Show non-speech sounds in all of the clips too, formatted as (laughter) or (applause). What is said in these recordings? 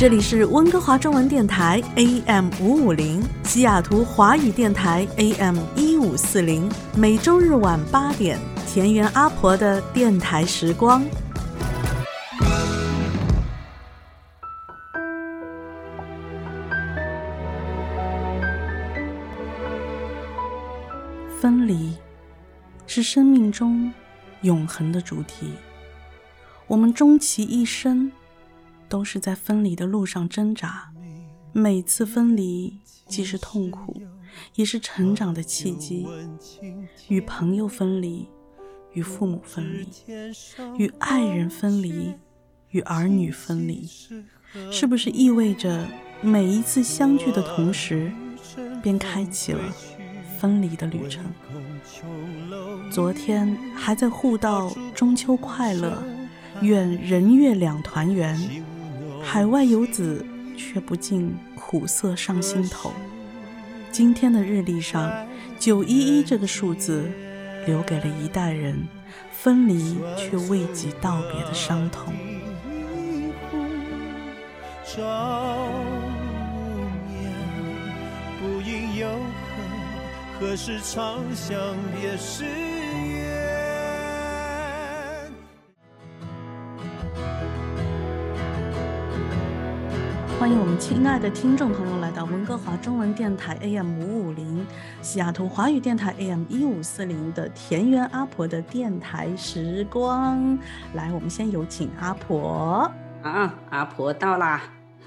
这里是温哥华中文电台 AM 五五零，西雅图华语电台 AM 一五四零，每周日晚八点，田园阿婆的电台时光。分离是生命中永恒的主题，我们终其一生。都是在分离的路上挣扎，每次分离既是痛苦，也是成长的契机。与朋友分离，与父母分离，与爱人分离，与儿女分离，是不是意味着每一次相聚的同时，便开启了分离的旅程？昨天还在互道中秋快乐，愿人月两团圆。海外游子却不禁苦涩上心头。今天的日历上，九一一这个数字，留给了一代人分离却未及道别的伤痛。不应有恨，何时长相别时？欢迎我们亲爱的听众朋友来到温哥华中文电台 AM 五五零，西雅图华语电台 AM 一五四零的田园阿婆的电台时光。来，我们先有请阿婆。啊，阿婆到啦。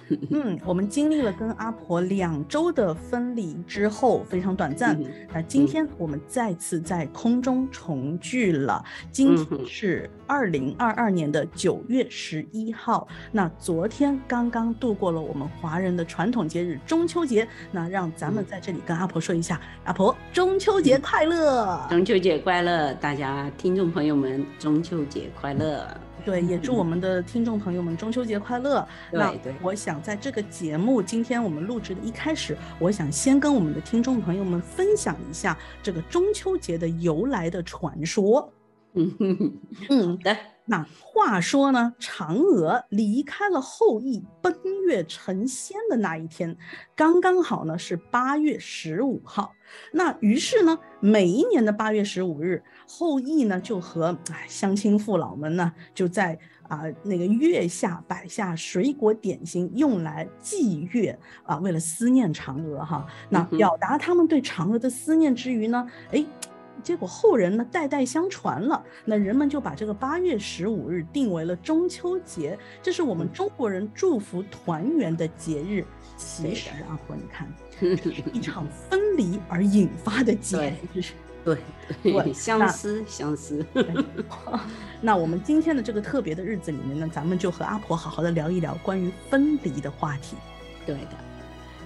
(laughs) 嗯，我们经历了跟阿婆两周的分离之后，非常短暂。那今天我们再次在空中重聚了。今天是二零二二年的九月十一号。那昨天刚刚度过了我们华人的传统节日中秋节。那让咱们在这里跟阿婆说一下，阿婆中秋节快乐！中秋节快乐，大家听众朋友们，中秋节快乐！对，也祝我们的听众朋友们中秋节快乐。那我想在这个节目今天我们录制的一开始，我想先跟我们的听众朋友们分享一下这个中秋节的由来的传说。嗯嗯的。那话说呢，嫦娥离开了后羿，奔月成仙的那一天，刚刚好呢是八月十五号。那于是呢，每一年的八月十五日，后羿呢就和哎乡亲父老们呢，就在啊那个月下摆下水果点心，用来祭月啊，为了思念嫦娥哈。那表达他们对嫦娥的思念之余呢，哎。结果后人呢代代相传了，那人们就把这个八月十五日定为了中秋节，这是我们中国人祝福团圆的节日。其实阿婆，你看，(laughs) 一场分离而引发的节日，对 (laughs) 对，(laughs) 相思相思。那我们今天的这个特别的日子里面呢，咱们就和阿婆好好的聊一聊关于分离的话题。对的，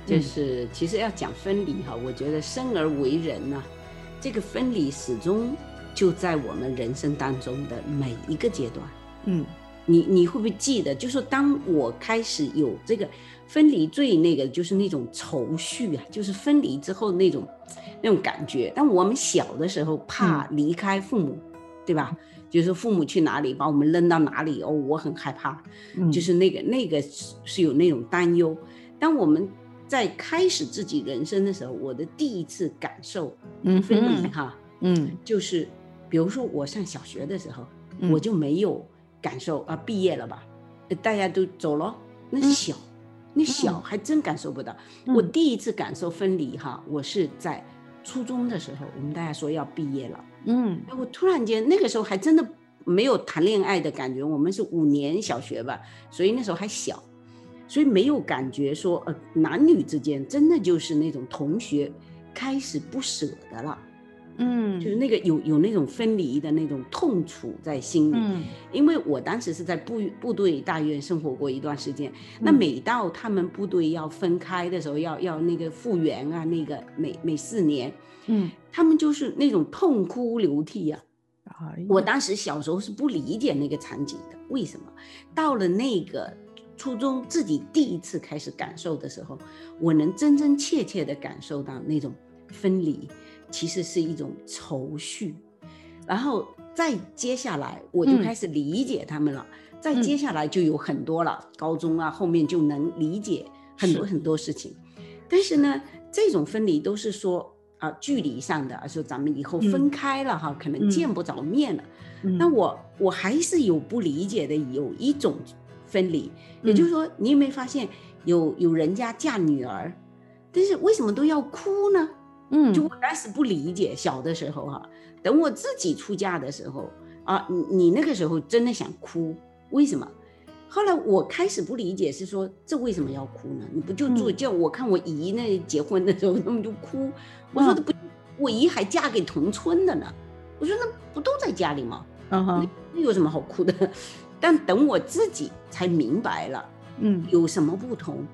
就是其实要讲分离哈，我觉得生而为人呢。这个分离始终就在我们人生当中的每一个阶段。嗯，你你会不会记得？就是当我开始有这个分离最那个，就是那种愁绪啊，就是分离之后那种那种感觉。但我们小的时候怕离开父母，对吧？就是父母去哪里，把我们扔到哪里哦，我很害怕。嗯，就是那个那个是有那种担忧。当我们在开始自己人生的时候，我的第一次感受分离哈，嗯，就是比如说我上小学的时候，我就没有感受啊，毕业了吧，大家都走了，那小，那小还真感受不到。我第一次感受分离哈，我是在初中的时候，我们大家说要毕业了，嗯，我突然间那个时候还真的没有谈恋爱的感觉，我们是五年小学吧，所以那时候还小。所以没有感觉说，呃，男女之间真的就是那种同学开始不舍得了，嗯，就是那个有有那种分离的那种痛楚在心里。嗯因为我当时是在部部队大院生活过一段时间，那嗯每到他们部队要分开的时候，要要那个复员啊，那个每每四年，嗯，他们就是那种痛哭流涕啊。哎我当时小时候是不理解那个场景的，为什么？到了那个初中自己第一次开始感受的时候，我能真真切切的感受到那种分离，其实是一种愁绪。然后再接下来，我就嗯开始理解他们了。再嗯接下来就有很多了，高中啊后面就能理解很多很多事情。但是呢，这种分离都是说啊、距离上的，说咱们以后分嗯开了哈，可能嗯见不着面了。嗯那我我还是有不理解的，有一种分离，也就是说，你有没有发现有有人家嫁女儿，但是为什么都要哭呢？嗯就我开始不理解，小的时候哈、等我自己出嫁的时候啊，你你那个时候真的想哭，为什么？后来我开始不理解，是说这为什么要哭呢？你不就做嗯叫我看我姨那结婚的时候，他们就哭，我说嗯的不，我姨还嫁给同村的呢，我说那不都在家里吗？嗯哼那有什么好哭的？但等我自己才明白了嗯。有什么不同，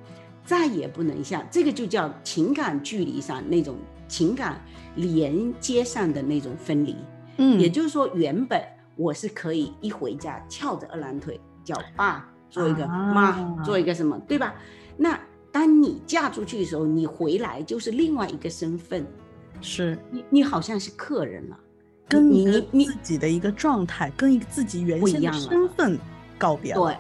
再也不能像这个就叫情感距离上那种情感连接上的那种分离。嗯，也就是说，原本我是可以一回家翘着二郎腿叫爸做一个、啊。妈做一个什么，对吧？那当你嫁出去的时候，你回来就是另外一个身份，是。你你好像是客人了，跟你你自己的一个状态，跟一个自己原先身份告别了。对。嗯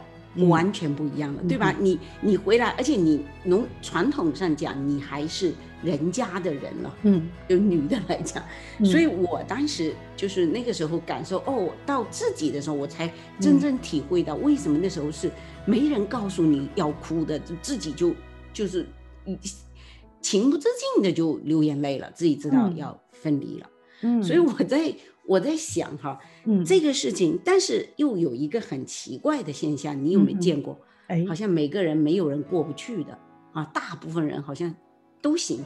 完全不一样了，对吧？你你回来，而且你从传统上讲，你还是人家的人了，嗯，就女的来讲，嗯所以我当时就是那个时候感受，哦，到自己的时候，我才真正体会到为什么那时候是没人告诉你要哭的，就自己就就是嗯情不自禁的就流眼泪了，自己知道嗯要分离了。嗯，所以我在我在想哈，嗯这个事情，但是又有一个很奇怪的现象，你有没有嗯嗯见过？哎好像每个人没有人过不去的啊，大部分人好像都行。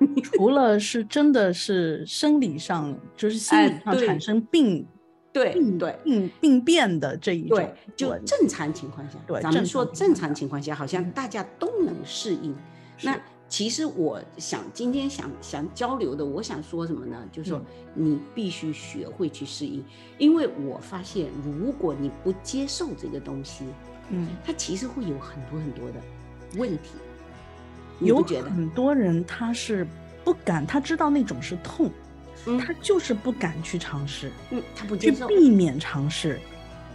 (laughs) 除了是真的是生理上，就是心哎理上对产生病对病对病病变的这一种对，就正常情况下，对咱们说正常情况下好像嗯大家都能适应。那其实我想今天想想交流的，我想说什么呢？就是说嗯你必须学会去适应，因为我发现如果你不接受这个东西，嗯，它其实会有很多很多的问题。你有不觉得？很多人他是不敢，他知道那种是痛，嗯他就是不敢去尝试，嗯，他不去接受，避免尝试，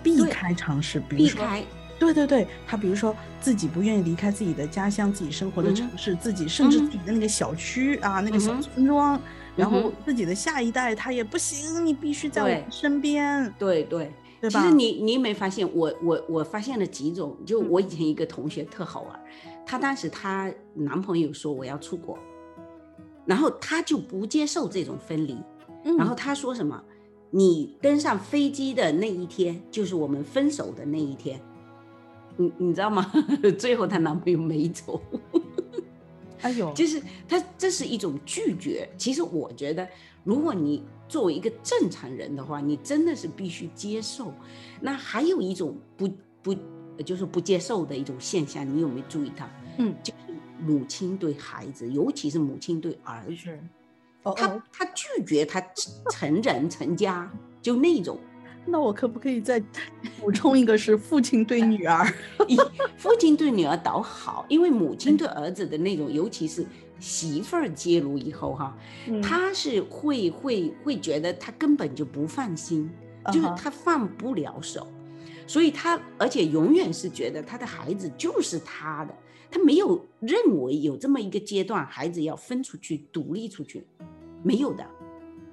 避开尝试，比如说。避开，对对对，他比如说自己不愿意离开自己的家乡、自己生活的城市、自己甚至嗯自己的那个小区啊、那个小村庄，然后自己的下一代他也不行，你必须在我身边，对对。对吧？其实你你有没有发现，我我我发现了几种，就嗯。我以前一个同学特好玩，她当时她男朋友说我要出国，然后她就不接受这种分离，嗯。然后她说什么，你登上飞机的那一天就是我们分手的那一天，你你知道吗？(laughs) 最后她男朋友没走，哎呦，(laughs) 就是她这是一种拒绝。其实我觉得，如果你作为一个正常人的话，你真的是必须接受。那还有一种不不，就是不接受的一种现象，你有没有注意到？嗯，就是母亲对孩子，尤其是母亲对儿子，他哦，他拒绝他成人成家，就那种。那我可不可以再补充一个是父亲对女儿？以 (laughs) 父亲对女儿倒好，因为母亲对儿子的那种，尤其是媳妇儿介入以后哈，嗯他是会会会觉得他根本就不放心，就是他放不了手，所以他而且永远是觉得他的孩子就是他的，他没有认为有这么一个阶段，孩子要分出去独立出去，没有的，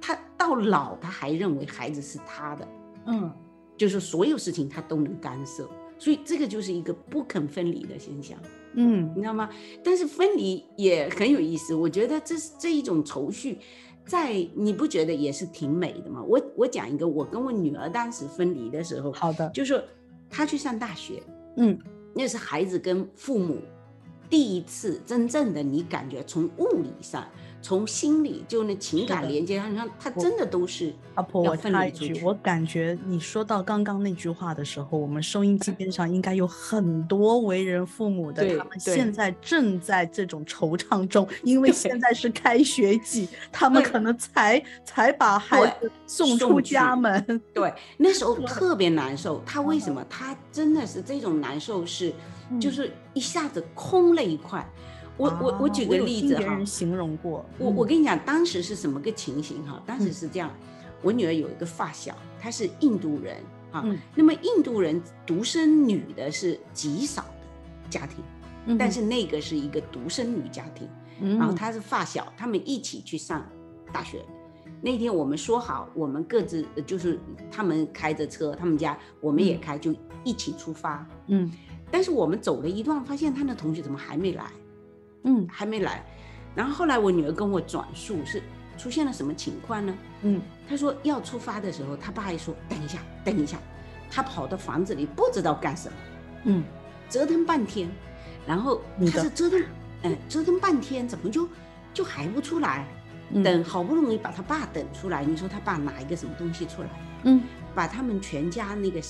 他到老他还认为孩子是他的，嗯就是所有事情他都能干涉，所以这个就是一个不肯分离的现象。嗯你知道吗？但是分离也很有意思，我觉得这是这一种愁绪，在你不觉得也是挺美的吗？我我讲一个，我跟我女儿当时分离的时候，好的，就是说她去上大学，嗯那是孩子跟父母第一次真正的你感觉从物理上、从心里就那情感连接上，让他真的都是阿婆，要我插一句，我感觉你说到刚刚那句话的时候，我们收音机边上应该有很多为人父母的，他们现在正在这种惆怅中，因为现在是开学季，(laughs) 他们可能才才把孩子送送出家门。对，那时候特别难受。他为什么？他真的是这种难受是，就嗯是一下子空了一块。我我我啊举个例子哈人，形容过，我我嗯跟你讲，当时是什么个情形哈？当时嗯是这样，我女儿有一个发小，她是印度人哈。嗯那么印度人独生女的是极少的家庭，嗯但是那个是一个独生女家庭。嗯然后她是发小，他们一起去上大学。那天我们说好，我们各自呃就是他们开着车，他们家我们也嗯开，就一起出发。嗯但是我们走了一段，发现他的同学怎么还没来？嗯还没来。然后后来我女儿跟我转述是出现了什么情况呢？嗯她说要出发的时候，她爸还说等一下，等一下。她跑到房子里不知道干什么，嗯折腾半天，然后她是折腾，哎、折腾半天，怎么就就还不出来？嗯等好不容易把他爸等出来，你说他爸拿一个什么东西出来，嗯，把他们全家那个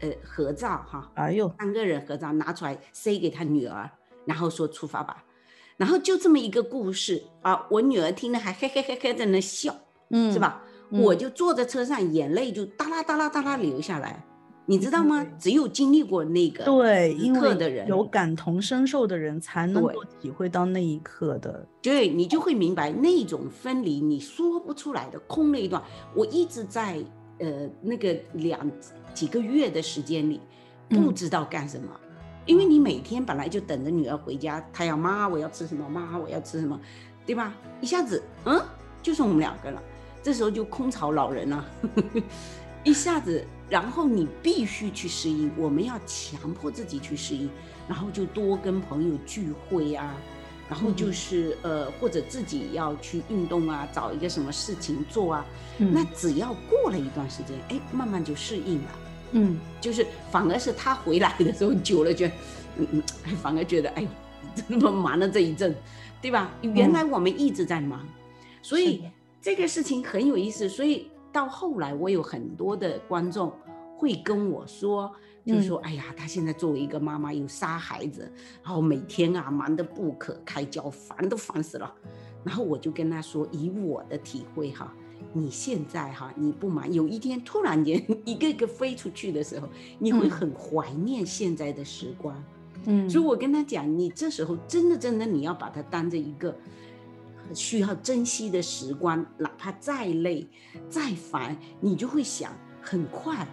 呃合照哈，哎呦，三个人合照拿出来塞给他女儿，然后说出发吧。然后就这么一个故事啊，我女儿听了还嘿嘿嘿嘿在那笑，嗯是？吧？嗯我就坐在车上，眼泪就哒啦哒啦哒啦流下来，你知道吗？只有经历过那个对，时因为刻的人，有感同身受的人才能够体会到那一刻的。对你就会明白那种分离，你说不出来的空了一段。我一直在呃那个两几个月的时间里，不嗯知道干什么，因为你每天本来就等着女儿回家，她要妈我要吃什么，妈我要吃什么，对吧？一下子嗯，就剩我们两个了，这时候就空巢老人了，(laughs) 一下子，然后你必须去适应，我们要强迫自己去适应，然后就多跟朋友聚会啊。然后就嗯是呃，或者自己要去运动啊，找一个什么事情做啊，那嗯只要过了一段时间，哎，慢慢就适应了。嗯就是反而是他回来的时候久了，觉得，嗯嗯，哎反而觉得，哎呦，怎么忙了这一阵，对吧？原来我们一直在忙，所以这个事情很有意思。所以到后来，我有很多的观众会跟我说，就说，哎呀，她现在作为一个妈妈，又杀孩子，然后每天啊忙得不可开交，烦都烦死了。然后我就跟他说，以我的体会哈，你现在哈你不满，有一天突然间 (laughs) 一个一个飞出去的时候，你会嗯很怀念现在的时光。嗯，所以我跟他讲，你这时候真的真的你要把它当着一个需要珍惜的时光，哪怕再累再烦，你就会想很快。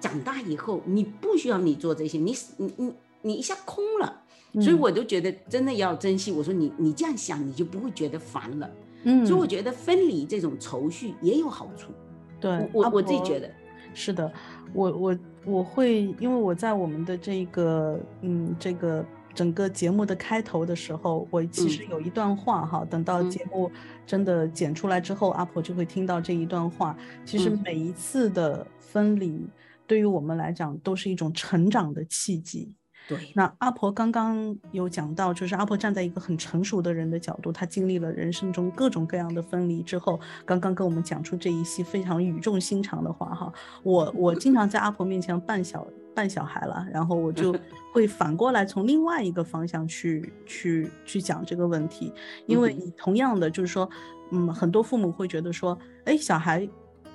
长大以后，你不需要你做这些，你你你你一下空了，所以嗯我就觉得真的要珍惜。我说你你这样想，你就不会觉得烦了。嗯，所以我觉得分离这种愁绪也有好处。对我我自己觉得，是的，我我我会，因为我在我们的这个嗯这个整个节目的开头的时候，我其实嗯有一段话哈，等到嗯节目真的剪出来之后，阿婆就会听到这一段话。其实嗯每一次的分离，对于我们来讲都是一种成长的契机。对，那阿婆刚刚有讲到，就是阿婆站在一个很成熟的人的角度，她经历了人生中各种各样的分离之后，刚刚跟我们讲出这一些非常语重心长的话哈。我我经常在阿婆面前扮小扮小孩了，然后我就 (laughs) 会反过来从另外一个方向去去去讲这个问题，因为你同样的就是说，嗯，很多父母会觉得说，哎，小孩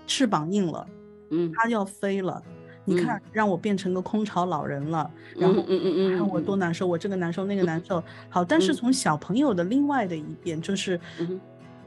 翅膀硬了，嗯，他要飞了。你看，让我变成个空巢老人了，然后嗯嗯嗯看我多难受，我这个难受那个难受。好，但是嗯。从小朋友的另外的一边，就是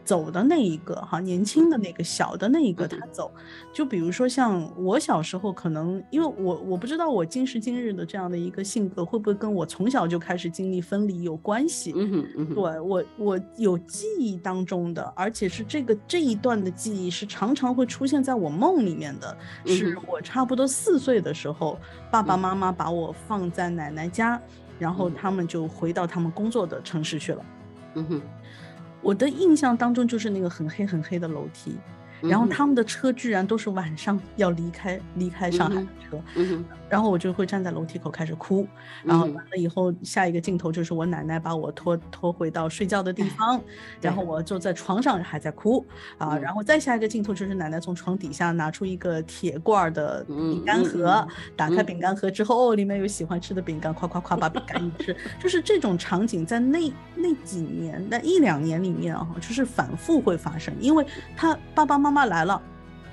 走的那一个哈，年轻的那个小的那一个嗯他走。就比如说像我小时候，可能因为我我不知道我今时今日的这样的一个性格会不会跟我从小就开始经历分离有关系。嗯哼嗯，对我，我有记忆当中的，而且是这个这一段的记忆是常常会出现在我梦里面的。是我差不多四岁的时候，爸爸嗯妈妈把我放在奶奶家，然后嗯他们就回到他们工作的城市去了。嗯哼我的印象当中就是那个很黑很黑的楼梯，然后他们的车居然都是晚上要离开离开上海的车，然后我就会站在楼梯口开始哭，然后完了以后下一个镜头就是我奶奶把我拖拖回到睡觉的地方，然后我就在床上还在哭啊，然后再下一个镜头就是奶奶从床底下拿出一个铁罐的饼干盒，打开饼干盒之后，哦，里面有喜欢吃的饼干，夸夸夸把饼干一吃，就是这种场景在那那几年那一两年里面啊，就是反复会发生，因为他爸爸妈妈来了，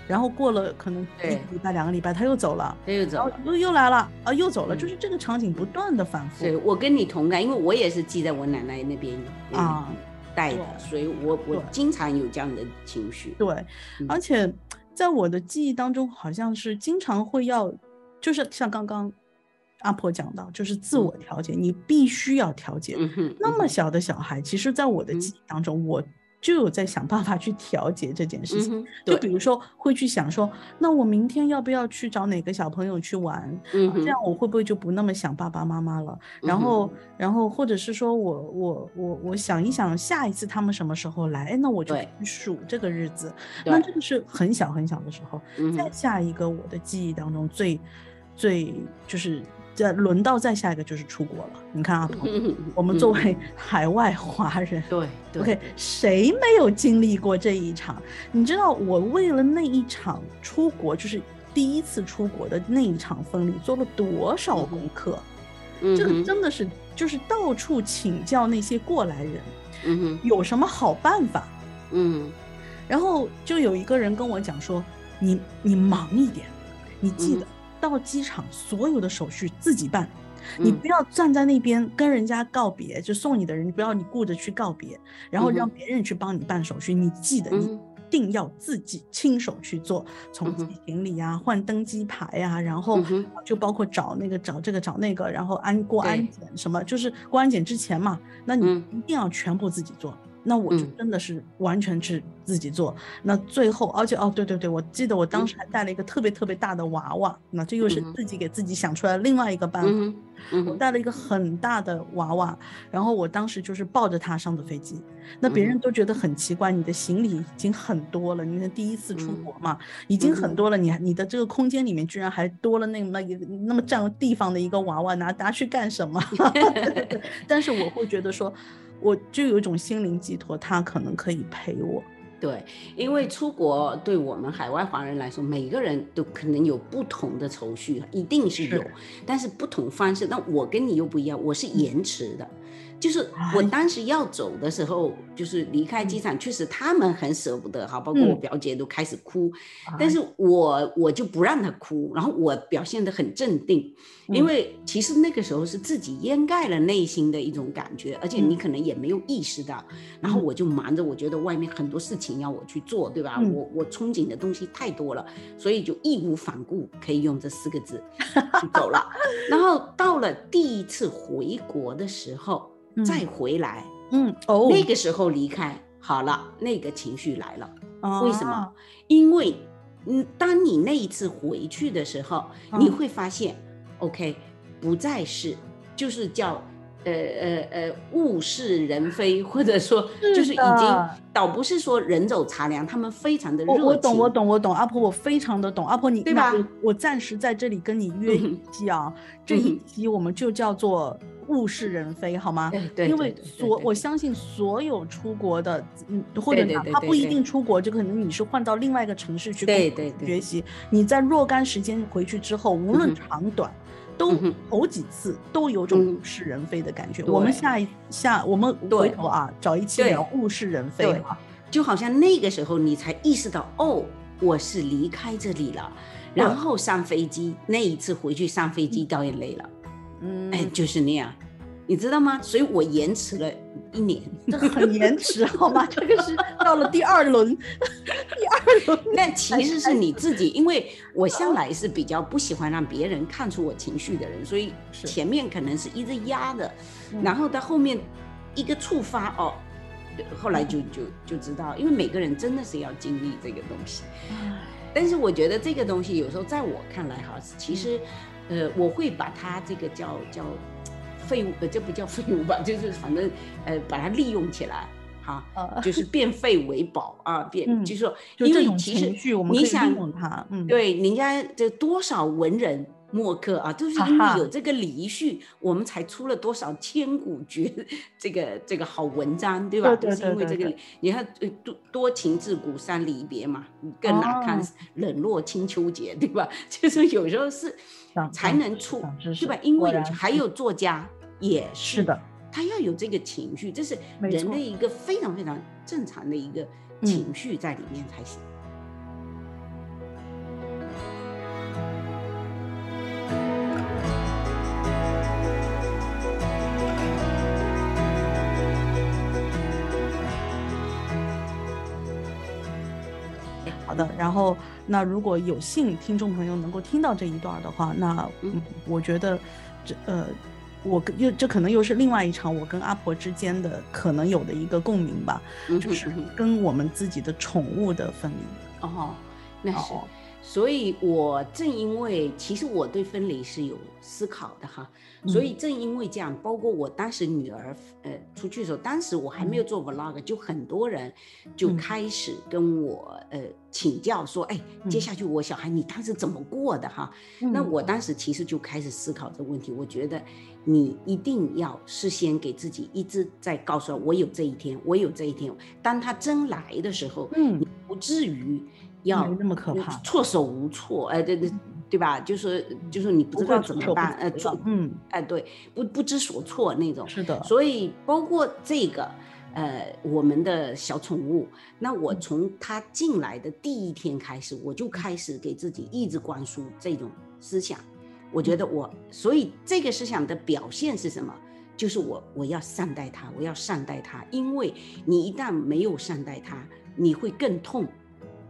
然后过了可能一个礼拜两个礼拜他又走了，他又走了，又又来了。啊，又走了，就是这个场景不断的反复。对，我跟你同感，因为我也是记在我奶奶那边啊。带的，所以我我经常有这样的情绪。对，而且在我的记忆当中，好像是经常会要，就是像刚刚。阿婆讲到，就是自我调节，你必须要调节。嗯那么小的小孩，其实，在我的记忆当中，我就有在想办法去调节这件事情。就比如说，会去想说，那我明天要不要去找哪个小朋友去玩？这样我会不会就不那么想爸爸妈妈了？然后，然后，或者是说我，我，我，我想一想，下一次他们什么时候来？哎，那我就数这个日子。那这个是很小很小的时候。再下一个，我的记忆当中最最就是。再轮到再下一个就是出国了。你看啊，我们作为海外华人，对，OK，谁没有经历过这一场？你知道我为了那一场出国，就是第一次出国的那一场婚礼，做了多少功课？这个真的是就是到处请教那些过来人，嗯，有什么好办法？嗯，然后就有一个人跟我讲说：“你你忙一点，你记得。”到机场，所有的手续自己办，你不要站在那边跟人家告别，就送你的人，你不要你顾着去告别，然后让别人去帮你办手续。你记得，你一定要自己亲手去做，从寄行李啊、换登机牌呀，然后就包括找那个找这个找那个，然后安过安检什么，就是过安检之前嘛，那你一定要全部自己做。那我就真的是完全是自己做。那最后，而且哦，对对对，我记得我当时还带了一个特别特别大的娃娃。那这又是自己给自己想出来另外一个办法。我带了一个很大的娃娃，然后我当时就是抱着它上的飞机。那别人都觉得很奇怪，你的行李已经很多了，你第一次出国嘛，已经很多了，你你的这个空间里面居然还多了那么一那么占地方的一个娃娃，拿拿去干什么？(laughs) 但是我会觉得说。我就有一种心灵寄托，他可能可以陪我。对，因为出国对我们海外华人来说，每个人都可能有不同的愁绪，一定是有，但是不同方式。那我跟你又不一样，我是延迟的。就是我当时要走的时候，就是离开机场，确实他们很舍不得哈，包括我表姐都开始哭，但是。我我就不让她哭，然后我表现得很镇定，因为其实那个时候是自己掩盖了内心的一种感觉，而且你可能也没有意识到，然后我就忙着，我觉得外面很多事情要我去做，对吧？我我憧憬的东西太多了，所以就义无反顾，可以用这四个字 (laughs) 就走了。然后到了第一次回国的时候。再回来，嗯，哦，那个时候离开好了，那个情绪来了，为什么？因为，嗯，当你那一次回去的时候，你会发现，OK，不再是，就是叫，呃呃呃，物是人非，或者说，就是已经倒不是说人走茶凉，他们非常的热情。我懂，我懂，我懂，阿婆，我非常的懂，阿婆，你对吧？我暂时在这里跟你 (laughs) 约一期啊，这一期我们就叫做。物是人非，好吗？对，因为所我相信所有出国的，嗯，或者哪怕不一定出国，就可能你是换到另外一个城市去对对学习。你在若干时间回去之后，无论长短，都头几次都有种物是人非的感觉。我们下一下，我们回头啊，找一期聊物是人非啊，就好像那个时候你才意识到，哦，我是离开这里了，然后上飞机那一次回去上飞机掉眼泪了。嗯，哎，就是那样，你知道吗？所以我延迟了一年，这 (laughs) 很延迟，(laughs) 好吗？(laughs) 这个是到了第二轮，第二轮。那其实是你自己，因为我向来是比较不喜欢让别人看出我情绪的人，所以前面可能是一直压的，然后到后面一个触发哦，后来就就就知道，因为每个人真的是要经历这个东西。但是我觉得这个东西有时候在我看来哈，其实。呃，我会把它这个叫叫废物，呃，这不叫废物吧，(laughs) 就是反正呃，把它利用起来，哈，呃就是变废为宝啊，变嗯就是说，因为其实你想它，嗯，对，人家这多少文人墨客啊，都是因为有这个礼序，我们才出了多少千古绝 (laughs) 这个这个好文章，对吧？都是因为这个，你看呃多多情自古伤离别嘛，更哪堪哦冷落清秋节，对吧？(laughs) 就是有时候是才能出长知，识对吧？因为还有作家也是是的，他要有这个情绪，这是人的一个非常非常正常的一个嗯。情绪在里面才行。好的，然后那如果有幸听众朋友能够听到这一段的话，那我觉得这呃，我跟又这可能又是另外一场我跟阿婆之间的可能有的一个共鸣吧，就是跟我们自己的宠物的分离。哦，那是，哦所以我正因为其实我对分离是有思考的哈，所嗯以正因为这样，包括我当时女儿呃出去的时候，当时我还没有做 vlog，就很多人就嗯。开始跟我呃请教说，哎，接嗯。下去我小孩你当时怎么过的哈？那。嗯我当时其实就开始思考这个问题，我觉得你一定要事先给自己一直在告诉我，我有这一天，我有这一天。当他真来的时候，嗯。你不至于要那么可呃怕措手无措，哎、对对对吧？就是就是你不知道怎么办，呃，及做了嗯，哎对，不不知所措那种。是的，所以包括这个，呃，我们的小宠物，那我嗯从它进来的第一天开始，我就开始给自己一直灌输这种思想。我觉得我，所以这个思想的表现是什么？就是我我要善待它，我要善待它，因为你一旦没有善待它，你会更痛，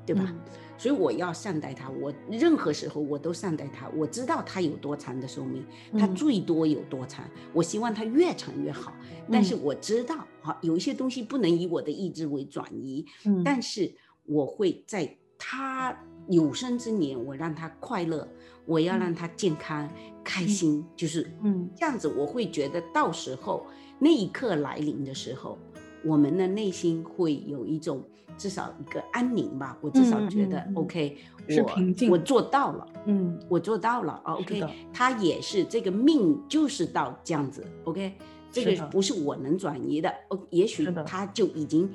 对吧？嗯所以我要善待他，我任何时候我都善待他。我知道他有多长的寿命，它嗯最多有多长，我希望他越长越好。但是嗯我知道，哈，有一些东西不能以我的意志为转移，嗯，但是我会在他有生之年，我让他快乐，我要让他健康、开心，就是嗯这样子。我会觉得到时候那一刻来临的时候，我们的内心会有一种至少一个安宁吧。我至少觉得、OK，是我我做到了。嗯。我做到了啊，OK，他也是这个命就是到这样子，OK，这个不是我能转移的，哦，也许他就已经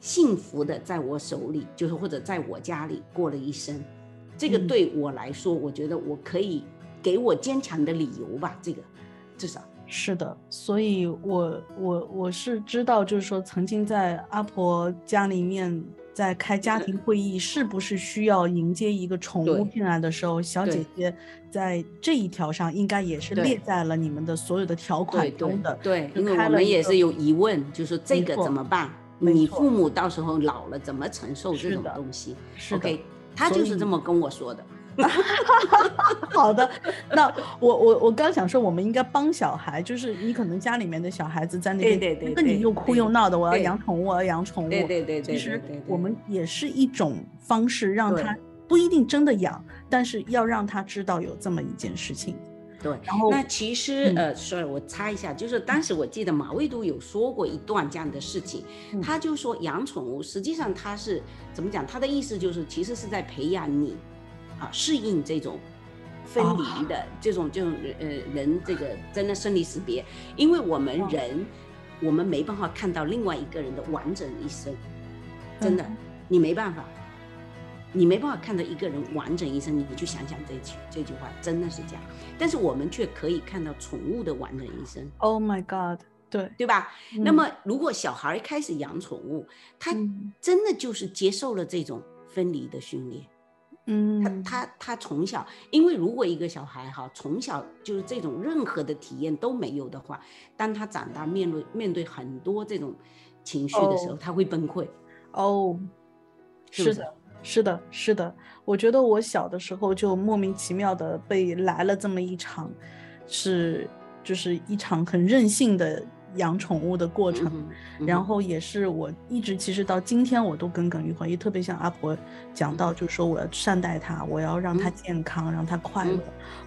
幸福的在我手里，就是或者在我家里过了一生，这个嗯。对我来说，我觉得我可以给我坚强的理由吧，这个至少，是的，所以我我我是知道，就是说曾经在阿婆家里面在开家庭会议，是不是需要迎接一个宠物进来的时候，小姐姐在这一条上应该也是列在了你们的所有的条款中的。对，就因为我们也是有疑问，就是这个怎么办？你父母到时候老了怎么承受这种东西是的？OK，他就是这么跟我说的。(laughs) 好的，那我我我刚想说，我们应该帮小孩，就是你可能家里面的小孩子在那对边，对对对跟你又哭又闹的，我要养宠物，我要养宠物。对对对对其实我们也是一种方式，让他不一定真的养，但是要让他知道有这么一件事情。对，然后那其实、嗯呃，sorry，我插一下，就是当时我记得马未都有说过一段这样的事情，嗯他就说养宠物实际上他是怎么讲？他的意思就是其实是在培养你啊适应这种分哦离的、这种这种呃人这个真的生离死别，因为我们哦人、我们没办法看到另外一个人的完整一生，真的、嗯你没办法。你没办法看到一个人完整一生，你去想想这句这句话，真的是这样。但是我们却可以看到宠物的完整一生，，Oh my God，对，对吧？嗯那么如果小孩开始养宠物，他嗯真的就是接受了这种分离的训练。嗯，他他他从小，因为如果一个小孩哈从小就是这种任何的体验都没有的话，当他长大面对面对很多这种情绪的时候，哦他会崩溃。哦，是是是的，是的，是的。我觉得我小的时候就莫名其妙的被来了这么一场，是就是一场很任性的养宠物的过程，然后也是我一直其实到今天我都耿耿于怀，也特别像阿婆讲到，就是说我要善待它，我要让它健康，让它快乐。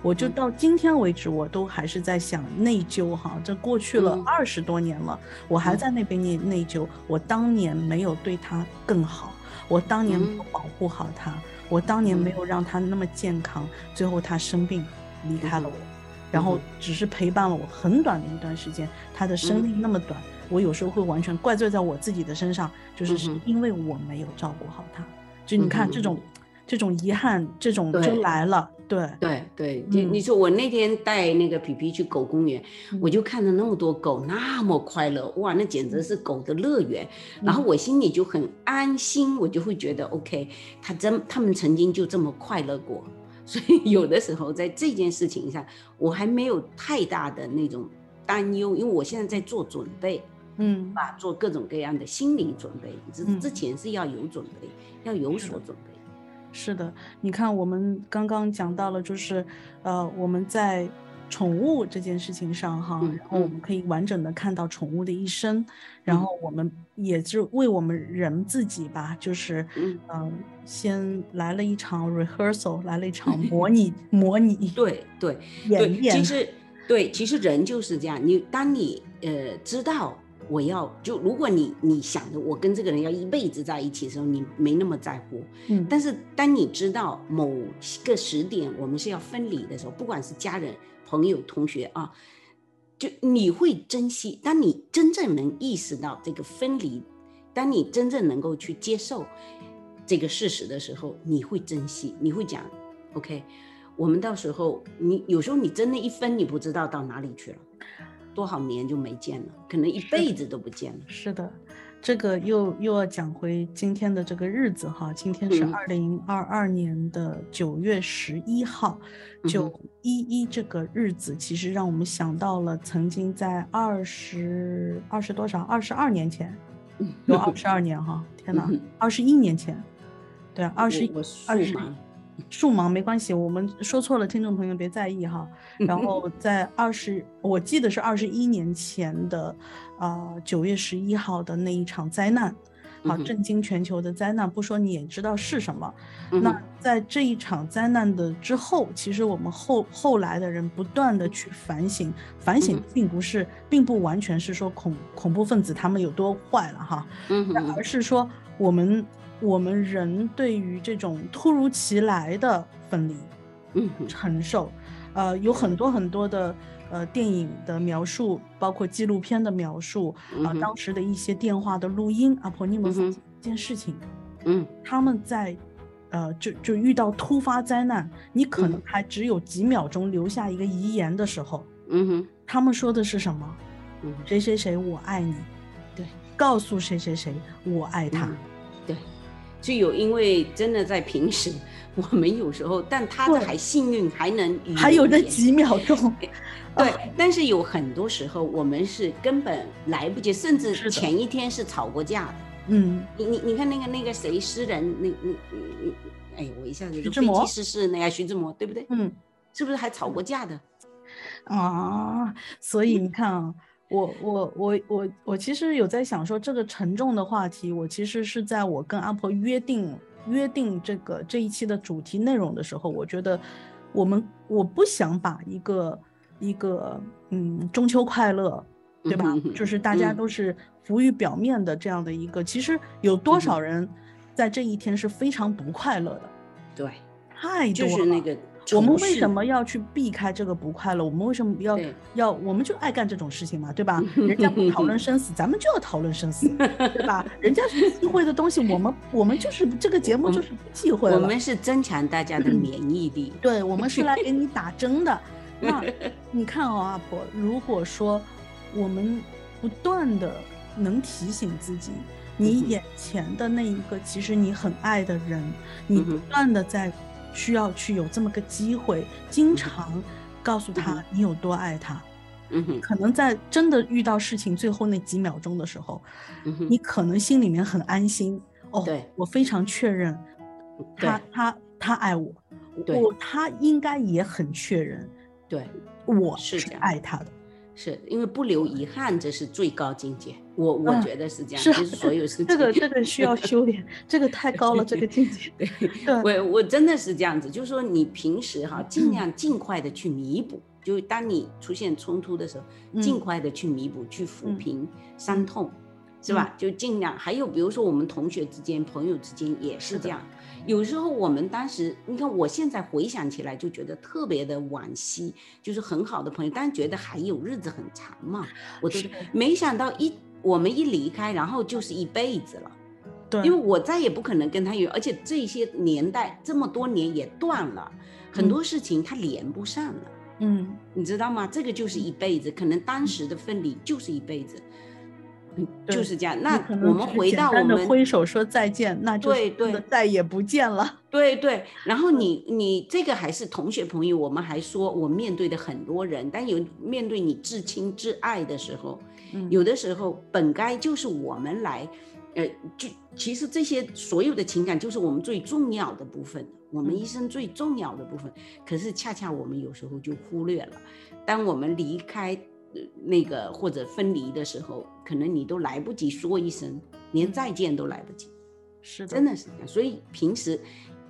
我就到今天为止，我都还是在想内疚哈，这过去了二十多年了，我还在那边内内疚，我当年没有对它更好，我当年没有保护好它，我当年没有让它那么健康，最后它生病离开了我。然后只是陪伴了我很短的一段时间，他的生命那么短，我有时候会完全怪罪在我自己的身上，就是是因为我没有照顾好他。就你看这种，这种遗憾，这种就来了。对对对，你你说我那天带那个皮皮去狗公园，我就看到那么多狗那么快乐，哇，那简直是狗的乐园。然后我心里就很安心，我就会觉得 OK，他真他们曾经就这么快乐过。所以有的时候在这件事情上，我还没有太大的那种担忧，因为我现在在做准备，嗯，啊，做各种各样的心理准备。之之前是要有准备，要有所准备。是的，你看我们刚刚讲到了，就是呃，我们在。宠物这件事情上，哈，然后我们可以完整的看到宠物的一生，然后我们也是为我们人自己吧，就是嗯，先来了一场 rehearsal，来了一场 (laughs) 模拟，模拟，对对演演。其实对，其实人就是这样，你当你呃知道我要就如果你你想着我跟这个人要一辈子在一起的时候，你没那么在乎，嗯，但是当你知道某个时点我们是要分离的时候，不管是家人。朋友、同学啊，就你会珍惜。当你真正能意识到这个分离，当你真正能够去接受这个事实的时候，你会珍惜。你会讲，OK，我们到时候，你有时候你真的一分，你不知道到哪里去了，多少年就没见了，可能一辈子都不见了。是的。这个又又要讲回今天的这个日子哈，今天是二零二二年的九月十一号，九一一这个日子，其实让我们想到了曾经在二十二十多少？二十二年前，有二十二年哈，天哪，二十一年前，对，二十二十。数盲没关系，我们说错了，听众朋友别在意哈。(laughs) 然后在二十，我记得是二十一年前的，啊九月十一号的那一场灾难，好震惊全球的灾难，不说你也知道是什么。那在这一场灾难的之后，其实我们后后来的人不断的去反省，反省并不是，并不完全是说恐恐怖分子他们有多坏了哈，而是说我们。我们人对于这种突如其来的分离，嗯，承受，呃，有很多很多的呃电影的描述，包括纪录片的描述啊，当时的一些电话的录音。阿婆，你有没有发现一件事情？嗯，他们在，呃，就就遇到突发灾难，你可能还只有几秒钟留下一个遗言的时候，嗯哼，他们说的是什么？嗯，谁谁谁，我爱你。对，告诉谁谁谁，我爱他。对。就有，因为真的在平时，我们有时候，但他的还幸运，还能还有那几秒钟，(laughs) 对。但是有很多时候，我们是根本来不及，甚至前一天是吵过架的。嗯，你你你看那个那个谁诗人，那那那，哎，我一下子就飞机失事那个徐志摩，对不对？嗯，是不是还吵过架的？啊，所以你看啊。我我我我我其实有在想说这个沉重的话题，我其实是在我跟阿婆约定约定这个这一期的主题内容的时候，我觉得我们我不想把一个一个嗯中秋快乐，对吧？就是大家都是浮于表面的这样的一个，其实有多少人在这一天是非常不快乐的？对，太多就是那个。我们为什么要去避开这个不快乐？我们为什么要要？我们就爱干这种事情嘛，对吧？(laughs) 人家不讨论生死，咱们就要讨论生死，对吧？人家是忌讳的东西，我们我们就是这个节目就是不忌讳我们是增强大家的免疫力。对，我们是来给你打针的。(laughs) 那你看哦，阿婆，如果说我们不断的能提醒自己，你眼前的那一个其实你很爱的人，你不断的在。需要去有这么个机会，经常告诉他你有多爱他。嗯哼，可能在真的遇到事情最后那几秒钟的时候，你可能心里面很安心。哦，对。我非常确认，他他他爱我，我他应该也很确认，对，我是爱他的。是因为不留遗憾，这是最高境界。我我嗯觉得是这样，是就是所有事情。这个这个需要修炼，这个太高了，这个境界。对，对，(laughs) 我我真的是这样子，就是说你平时哈，尽量尽快的去弥补，就当你出现冲突的时候，嗯尽快的去弥补，去抚嗯平伤痛，是吧？就尽量。还有比如说我们同学之间、朋友之间也是这样。有时候我们当时，你看我现在回想起来就觉得特别的惋惜，就是很好的朋友，但是觉得还有日子很长嘛，我没想到一我们一离开，然后就是一辈子了。对，因为我再也不可能跟他有，而且这些年代这么多年也断了，很多事情他连不上了，嗯，你知道吗？这个就是一辈子，可能当时的分离就是一辈子，嗯，对就是这样。那我们回到我们挥手说再见，那就是对对再也不见了。对对，然后你你这个还是同学朋友，我们还说我面对的很多人，但有面对你至亲至爱的时候，嗯有的时候本该就是我们来，呃，就其实这些所有的情感就是我们最重要的部分，我们嗯一生最重要的部分。可是恰恰我们有时候就忽略了，当我们离开呃那个或者分离的时候，可能你都来不及说一声，连再见都来不及。是的，真的是这样。所以平时，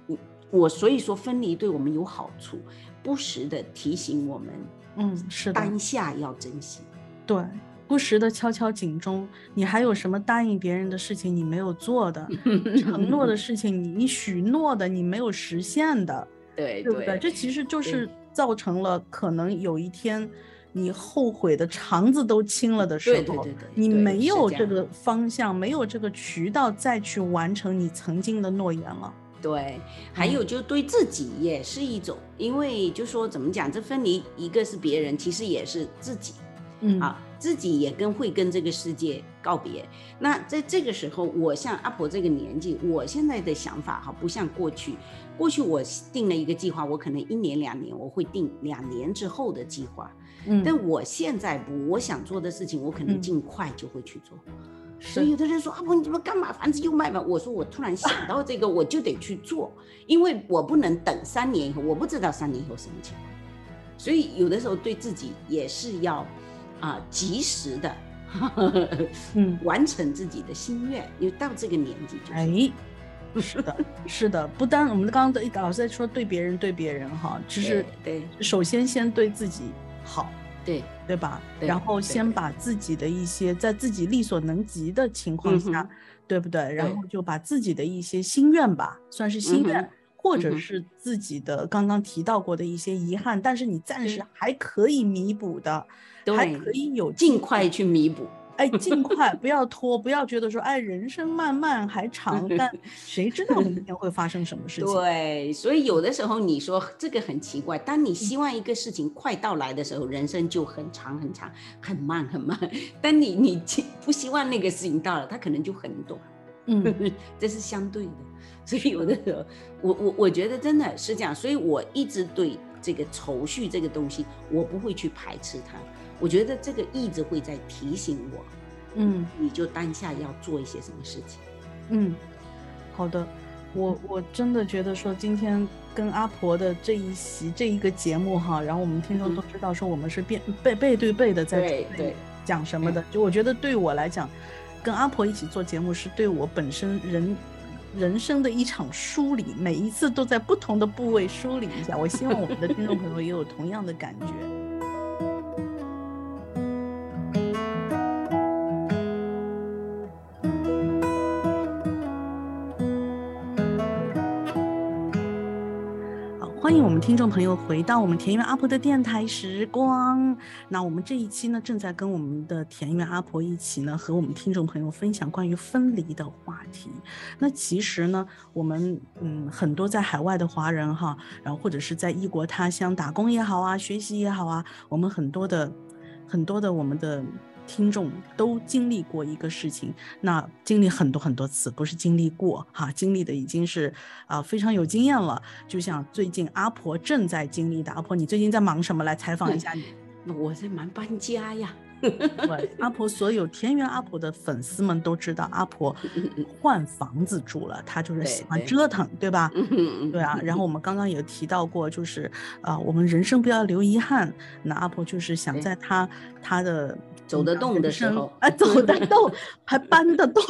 嗯我所以说分离对我们有好处，不时的提醒我们嗯，是的，当下要珍惜。对，不时的敲敲警钟，你还有什么答应别人的事情你没有做的，(laughs) 承诺的事情你你许诺的你没有实现的，对对不对？这其实就是造成了可能有一天你后悔的肠子都青了的时候，对对对对对你没有这个方向，没有这个渠道再去完成你曾经的诺言了。对，还有就对自己也是一种，因为就说怎么讲，这分离一个是别人，其实也是自己。嗯啊，自己也跟会跟这个世界告别。那在这个时候，我像阿婆这个年纪，我现在的想法哈，不像过去。过去我定了一个计划，我可能一年两年我会定两年之后的计划，嗯，但我现在不，我想做的事情，我可能嗯尽快就会去做。是所以有的人说阿婆你怎么干嘛房子又卖了？我说我突然想到这个，我就得去做，因为我不能等三年以后，我不知道三年以后什么情况。所以有的时候对自己也是要啊、及时的嗯，(laughs) 完成自己的心愿，因为到这个年纪就是、哎，是的，是的，不单我们刚刚的老师在说对别人对别人哈，就是对首先先对自己好，对对吧？对然后先把自己的一些在自己力所能及的情况下，嗯对不对？然后就把自己的一些心愿吧，算是心愿。嗯或者是自己的刚刚提到过的一些遗憾，但是你暂时还可以弥补的，还可以有尽快去弥补。哎，尽快不要拖，不要觉得说，哎，人生漫漫还长，但 (laughs) 谁知道明天会发生什么事情？对，所以有的时候你说这个很奇怪，当你希望一个事情快到来的时候，人生就很长很长，很慢很慢；但你你不希望那个事情到了，它可能就很短。嗯，(laughs) 这是相对的。所以有的时候，我我我觉得真的是这样，所以我一直对这个愁绪这个东西，我不会去排斥它。我觉得这个一直会在提醒我，嗯你就当下要做一些什么事情。嗯，好的，我我真的觉得说今天跟阿婆的这一席这一个节目哈，然后我们听众嗯都知道说我们是背背背对背的在对对讲什么的，就我觉得对我来讲，跟阿婆一起做节目是对我本身人。人生的一场梳理，每一次都在不同的部位梳理一下。我希望我们的听众朋友也有同样的感觉。听众朋友回到我们田园阿婆的电台时光。那我们这一期呢，正在跟我们的田园阿婆一起呢，和我们听众朋友分享关于分离的话题。那其实呢，我们嗯很多在海外的华人哈，然后或者是在异国他乡打工也好啊，学习也好啊，我们很多的很多的我们的。听众都经历过一个事情，那经历很多很多次，不是经历过哈，经历的已经是啊、非常有经验了。就像最近阿婆正在经历的，阿婆你最近在忙什么？来采访一下你。我在忙搬家呀，(laughs) 对，阿婆所有田园阿婆的粉丝们都知道，阿婆 (laughs) 换房子住了，她就是喜欢折腾，对吧？对啊。然后我们刚刚也提到过，就是啊，我们人生不要留遗憾。那阿婆就是想在她她的。走得动的时候，啊，走得动，还搬得动，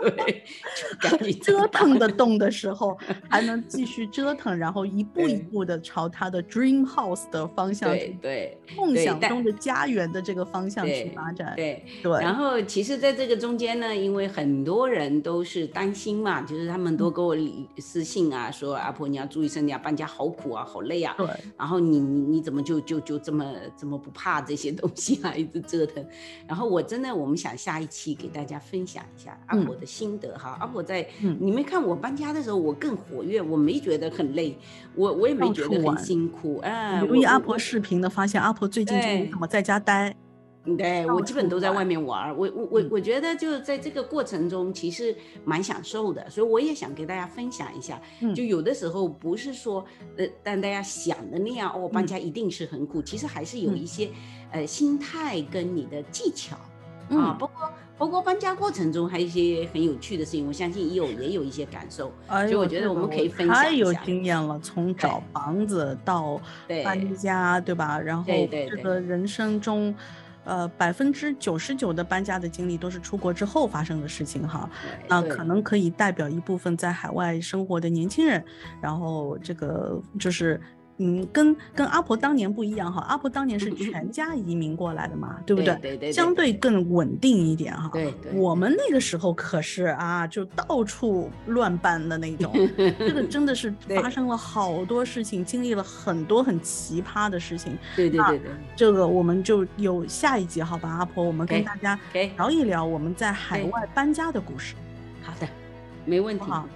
(laughs) 对，折腾得动的时候，还能继续折腾，然后一步一步的朝他的 dream house 的方向，对对，梦想中的家园的这个方向去发展，对对。然后其实，在这个中间呢，因为很多人都是担心嘛，就是他们都给我私信啊，说阿婆你要注意身体啊，搬家好苦啊，好累啊。对。然后你你你怎么就就就这么这么不怕这些东西啊，一直折腾。然后我真的，我们想下一期给大家分享一下阿婆的心得哈。阿婆在，你没看我搬家的时候，我更活跃，我没觉得很累，我我也没觉得很辛苦。哎，留意阿婆视频的，发现阿婆最近就怎么在家待。对我基本都在外面玩，我我我我觉得就是在这个过程中其实蛮享受的，所以我也想给大家分享一下。就有的时候不是说呃，但大家想的那样哦，搬家一定是很苦，其实还是有一些呃心态跟你的技巧啊，包括包括搬家过程中还有一些很有趣的事情，我相信也有也有一些感受，所以我觉得我们可以分享一下。太有经验了，从找房子到搬家，对吧？然后这个人生中。呃，百分之九十九的搬家的经历都是出国之后发生的事情哈，那可能可以代表一部分在海外生活的年轻人，然后这个就是。嗯，跟跟阿婆当年不一样哈，阿婆当年是全家移民过来的嘛，对不对？对对，相对更稳定一点哈。对对，我们那个时候可是啊，就到处乱搬的那种，(laughs) 这个真的是发生了好多事情，经历了很多很奇葩的事情。对对对对，这个我们就有下一集好吧，阿婆，我们跟大家聊一聊我们在海外搬家的故事。好的，没问题。好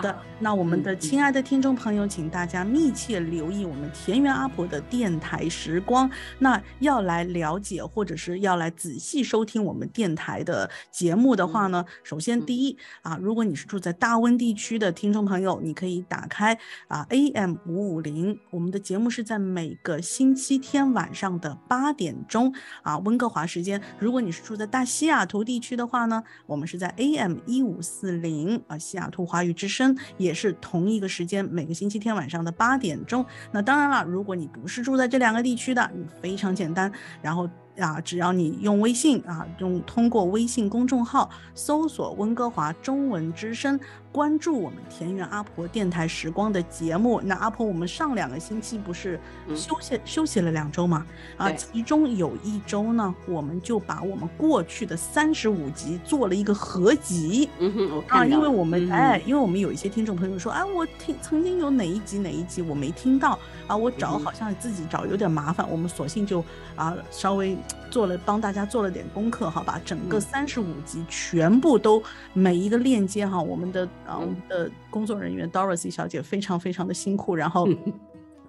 的，那我们的亲爱的听众朋友，请大家密切留意我们田园阿婆的电台时光。那要来了解或者是要来仔细收听我们电台的节目的话呢，首先第一啊，如果你是住在大温地区的听众朋友，你可以打开啊 AM 五五零，我们的节目是在每个星期天晚上的八点钟啊温哥华时间。如果你是住在大西雅图地区的话呢，我们是在 AM 一五四零啊西雅图华语之。声也是同一个时间，每个星期天晚上的八点钟。那当然了，如果你不是住在这两个地区的，你非常简单，然后。啊，只要你用微信啊，用通过微信公众号搜索“温哥华中文之声”，关注我们田园阿婆电台时光的节目。那阿婆，我们上两个星期不是休息休息了两周吗？啊，其中有一周呢，我们就把我们过去的三十五集做了一个合集。嗯哼，啊，因为我们哎，因为我们有一些听众朋友说，哎，我听曾经有哪一集哪一集我没听到啊，我找好像自己找有点麻烦，我们索性就啊稍微。做了帮大家做了点功课，好吧，整个三十五集全部都每一个链接哈，我们的啊我们的工作人员 Dorothy 小姐非常非常的辛苦，然后。(laughs)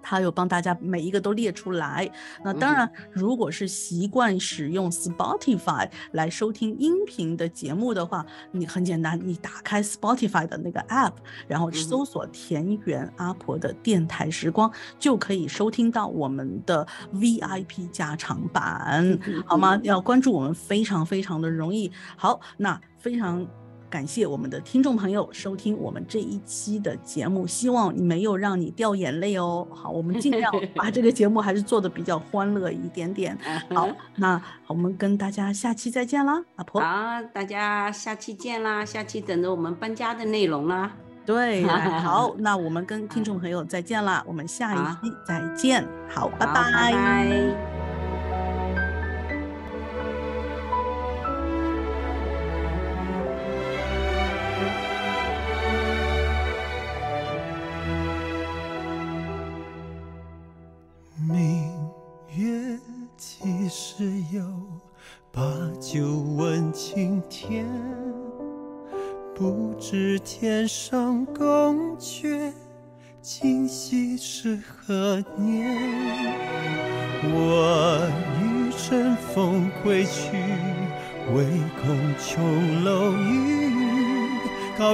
她有帮大家每一个都列出来。那当然，如果是习惯使用 Spotify 来收听音频的节目的话，你很简单，你打开 Spotify 的那个 App，然后搜索“田园阿婆的电台时光”，就可以收听到我们的 VIP 加长版，好吗？要关注我们非常非常的容易。好，那非常。感谢我们的听众朋友收听我们这一期的节目，希望没有让你掉眼泪哦。好，我们尽量把这个节目还是做的比较欢乐一点点。(laughs) 好，那我们跟大家下期再见啦，阿婆。好，大家下期见啦，下期等着我们搬家的内容啦。对，好，那我们跟听众朋友再见啦，我们下一期 (laughs) 再见。好，拜拜。不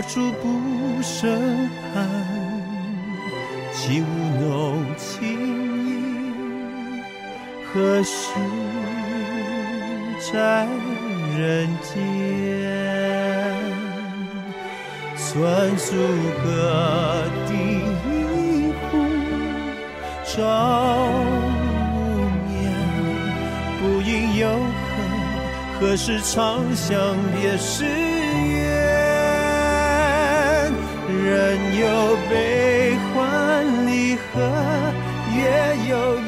高处不胜寒。起舞弄清影，何时在人间，算出个第一壶，朝无眠，不应有恨，何时长向别时越，有